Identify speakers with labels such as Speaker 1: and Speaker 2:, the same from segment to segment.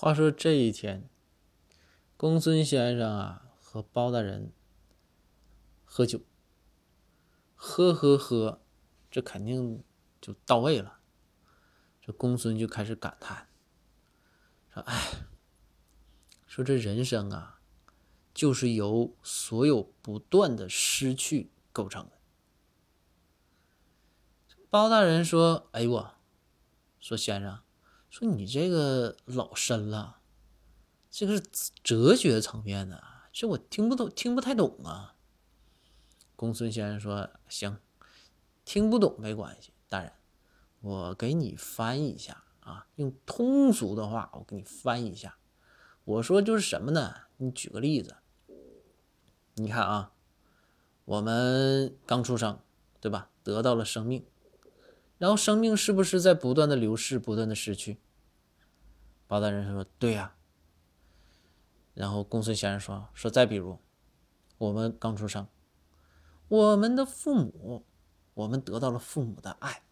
Speaker 1: 话说这一天，公孙先生啊和包大人喝酒，喝喝喝，这肯定就到位了。这公孙就开始感叹，说：“哎，说这人生啊，就是由所有不断的失去构成的。”包大人说：“哎呦我，说先生。”说你这个老深了，这个是哲学层面的，这我听不懂，听不太懂啊。公孙先生说：“行，听不懂没关系，大人，我给你翻译一下啊，用通俗的话我给你翻译一下。我说就是什么呢？你举个例子，你看啊，我们刚出生，对吧？得到了生命。”然后生命是不是在不断的流逝，不断的失去？包大人说：“对呀。”然后公孙先生说：“说再比如，我们刚出生，我们的父母，我们得到了父母的爱，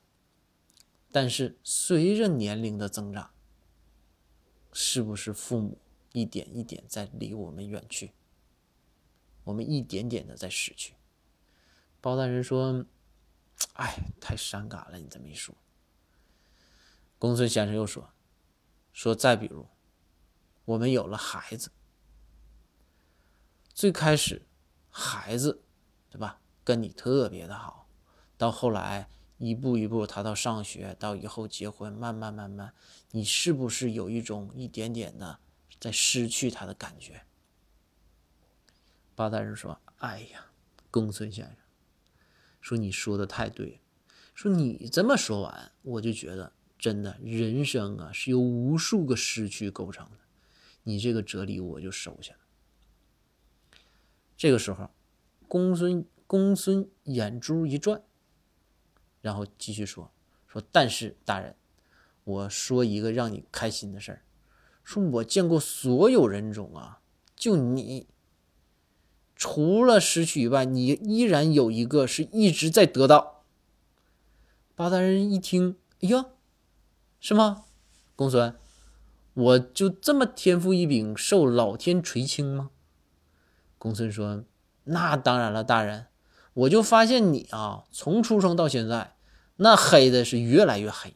Speaker 1: 但是随着年龄的增长，是不是父母一点一点在离我们远去？我们一点点的在失去？”包大人说。哎，太伤感了！你这么一说，公孙先生又说：“说再比如，我们有了孩子，最开始孩子，对吧？跟你特别的好，到后来一步一步他到上学，到以后结婚，慢慢慢慢，你是不是有一种一点点的在失去他的感觉？”包大人说：“哎呀，公孙先生。”说你说的太对，说你这么说完，我就觉得真的人生啊是由无数个失去构成的。你这个哲理我就收下了。这个时候，公孙公孙眼珠一转，然后继续说说，但是大人，我说一个让你开心的事儿，说我见过所有人中啊，就你。除了失去以外，你依然有一个是一直在得到。八大人一听，哎呀，是吗？公孙，我就这么天赋异禀，受老天垂青吗？公孙说：“那当然了，大人，我就发现你啊，从出生到现在，那黑的是越来越黑，